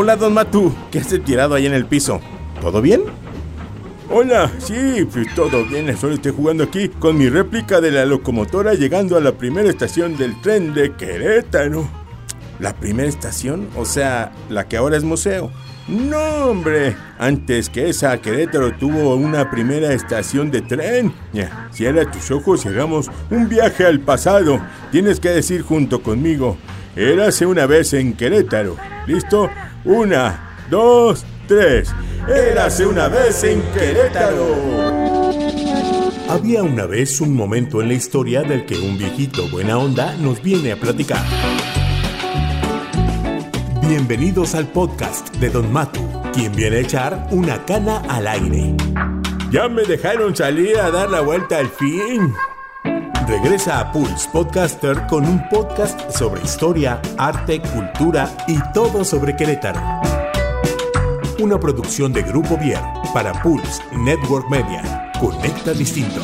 Hola, don Matu. ¿Qué hace tirado ahí en el piso? ¿Todo bien? Hola, sí, pues todo bien, solo estoy jugando aquí con mi réplica de la locomotora llegando a la primera estación del tren de Querétaro. ¿La primera estación? O sea, la que ahora es museo. No, hombre, antes que esa, Querétaro tuvo una primera estación de tren. Ya, cierra tus ojos y hagamos un viaje al pasado. Tienes que decir junto conmigo, érase una vez en Querétaro. ¿Listo? Una, dos, tres. Érase una vez en Querétaro. Había una vez un momento en la historia del que un viejito buena onda nos viene a platicar. Bienvenidos al podcast de Don Matu, quien viene a echar una cana al aire. Ya me dejaron salir a dar la vuelta al fin. Regresa a Pulse Podcaster con un podcast sobre historia, arte, cultura y todo sobre Querétaro una producción de Grupo Vier para Pulse Network Media. Conecta distinto.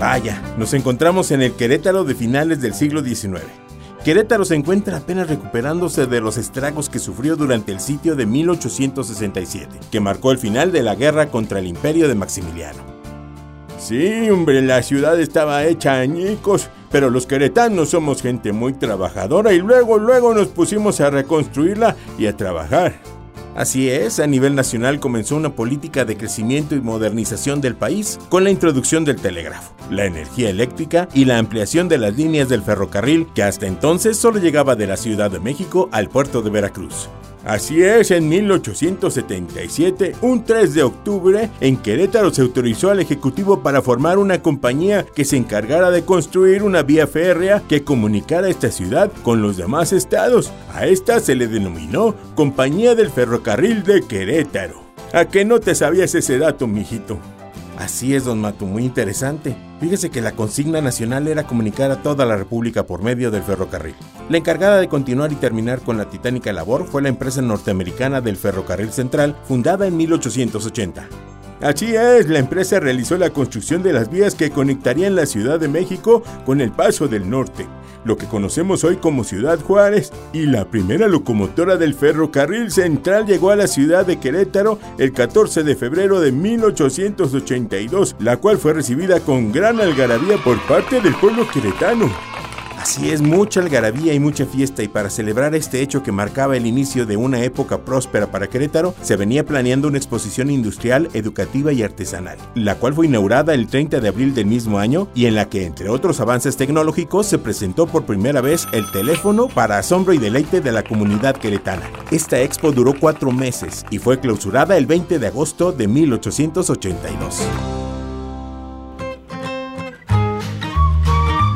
Vaya, nos encontramos en el Querétaro de finales del siglo XIX. Querétaro se encuentra apenas recuperándose de los estragos que sufrió durante el sitio de 1867, que marcó el final de la guerra contra el imperio de Maximiliano. Sí, hombre, la ciudad estaba hecha añicos, pero los queretanos somos gente muy trabajadora y luego, luego nos pusimos a reconstruirla y a trabajar. Así es, a nivel nacional comenzó una política de crecimiento y modernización del país con la introducción del telégrafo, la energía eléctrica y la ampliación de las líneas del ferrocarril que hasta entonces solo llegaba de la Ciudad de México al puerto de Veracruz. Así es, en 1877, un 3 de octubre, en Querétaro se autorizó al Ejecutivo para formar una compañía que se encargara de construir una vía férrea que comunicara esta ciudad con los demás estados. A esta se le denominó Compañía del Ferrocarril de Querétaro. ¿A qué no te sabías ese dato, mijito? Así es, don Mato, muy interesante. Fíjese que la consigna nacional era comunicar a toda la República por medio del ferrocarril. La encargada de continuar y terminar con la titánica labor fue la empresa norteamericana del Ferrocarril Central, fundada en 1880. Así es, la empresa realizó la construcción de las vías que conectarían la Ciudad de México con el Paso del Norte, lo que conocemos hoy como Ciudad Juárez, y la primera locomotora del ferrocarril central llegó a la ciudad de Querétaro el 14 de febrero de 1882, la cual fue recibida con gran algarabía por parte del pueblo queretano. Así es, mucha algarabía y mucha fiesta y para celebrar este hecho que marcaba el inicio de una época próspera para Querétaro, se venía planeando una exposición industrial, educativa y artesanal, la cual fue inaugurada el 30 de abril del mismo año y en la que, entre otros avances tecnológicos, se presentó por primera vez el teléfono para asombro y deleite de la comunidad queretana. Esta expo duró cuatro meses y fue clausurada el 20 de agosto de 1882.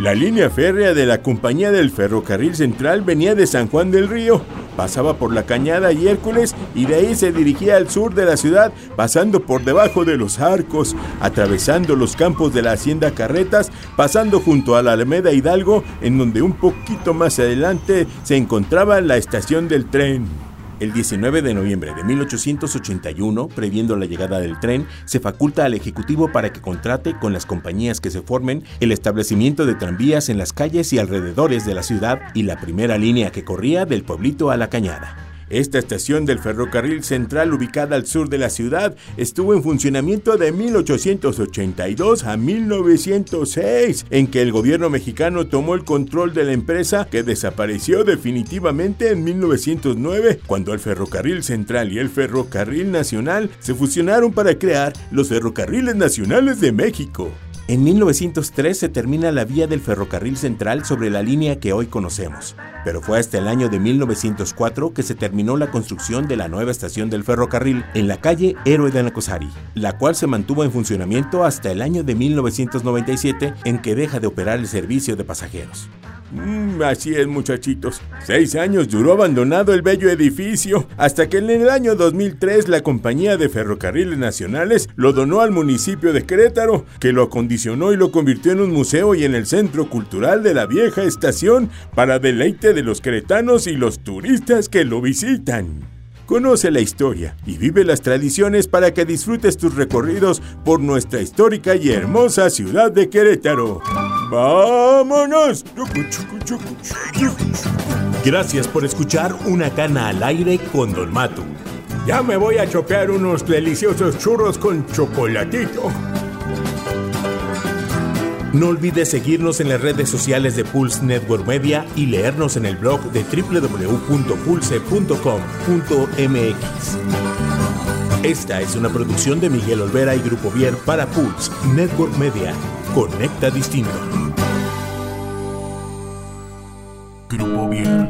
La línea férrea de la Compañía del Ferrocarril Central venía de San Juan del Río, pasaba por la Cañada y Hércules y de ahí se dirigía al sur de la ciudad, pasando por debajo de los arcos, atravesando los campos de la Hacienda Carretas, pasando junto a la Alameda Hidalgo, en donde un poquito más adelante se encontraba la estación del tren. El 19 de noviembre de 1881, previendo la llegada del tren, se faculta al Ejecutivo para que contrate con las compañías que se formen el establecimiento de tranvías en las calles y alrededores de la ciudad y la primera línea que corría del pueblito a la cañada. Esta estación del ferrocarril central ubicada al sur de la ciudad estuvo en funcionamiento de 1882 a 1906, en que el gobierno mexicano tomó el control de la empresa que desapareció definitivamente en 1909, cuando el ferrocarril central y el ferrocarril nacional se fusionaron para crear los ferrocarriles nacionales de México. En 1903 se termina la vía del ferrocarril central sobre la línea que hoy conocemos, pero fue hasta el año de 1904 que se terminó la construcción de la nueva estación del ferrocarril en la calle Héroe de Nacosari, la cual se mantuvo en funcionamiento hasta el año de 1997 en que deja de operar el servicio de pasajeros. Mm, así es, muchachitos. Seis años duró abandonado el bello edificio, hasta que en el año 2003 la Compañía de Ferrocarriles Nacionales lo donó al municipio de Querétaro, que lo acondicionó y lo convirtió en un museo y en el centro cultural de la vieja estación para deleite de los queretanos y los turistas que lo visitan. Conoce la historia y vive las tradiciones para que disfrutes tus recorridos por nuestra histórica y hermosa ciudad de Querétaro. ¡Vámonos! Gracias por escuchar Una Cana al Aire con Don Matu. Ya me voy a chopear unos deliciosos churros con chocolatito. No olvides seguirnos en las redes sociales de Pulse Network Media y leernos en el blog de www.pulse.com.mx. Esta es una producción de Miguel Olvera y Grupo Vier para Pulse Network Media. Conecta distinto. Grupo Vier.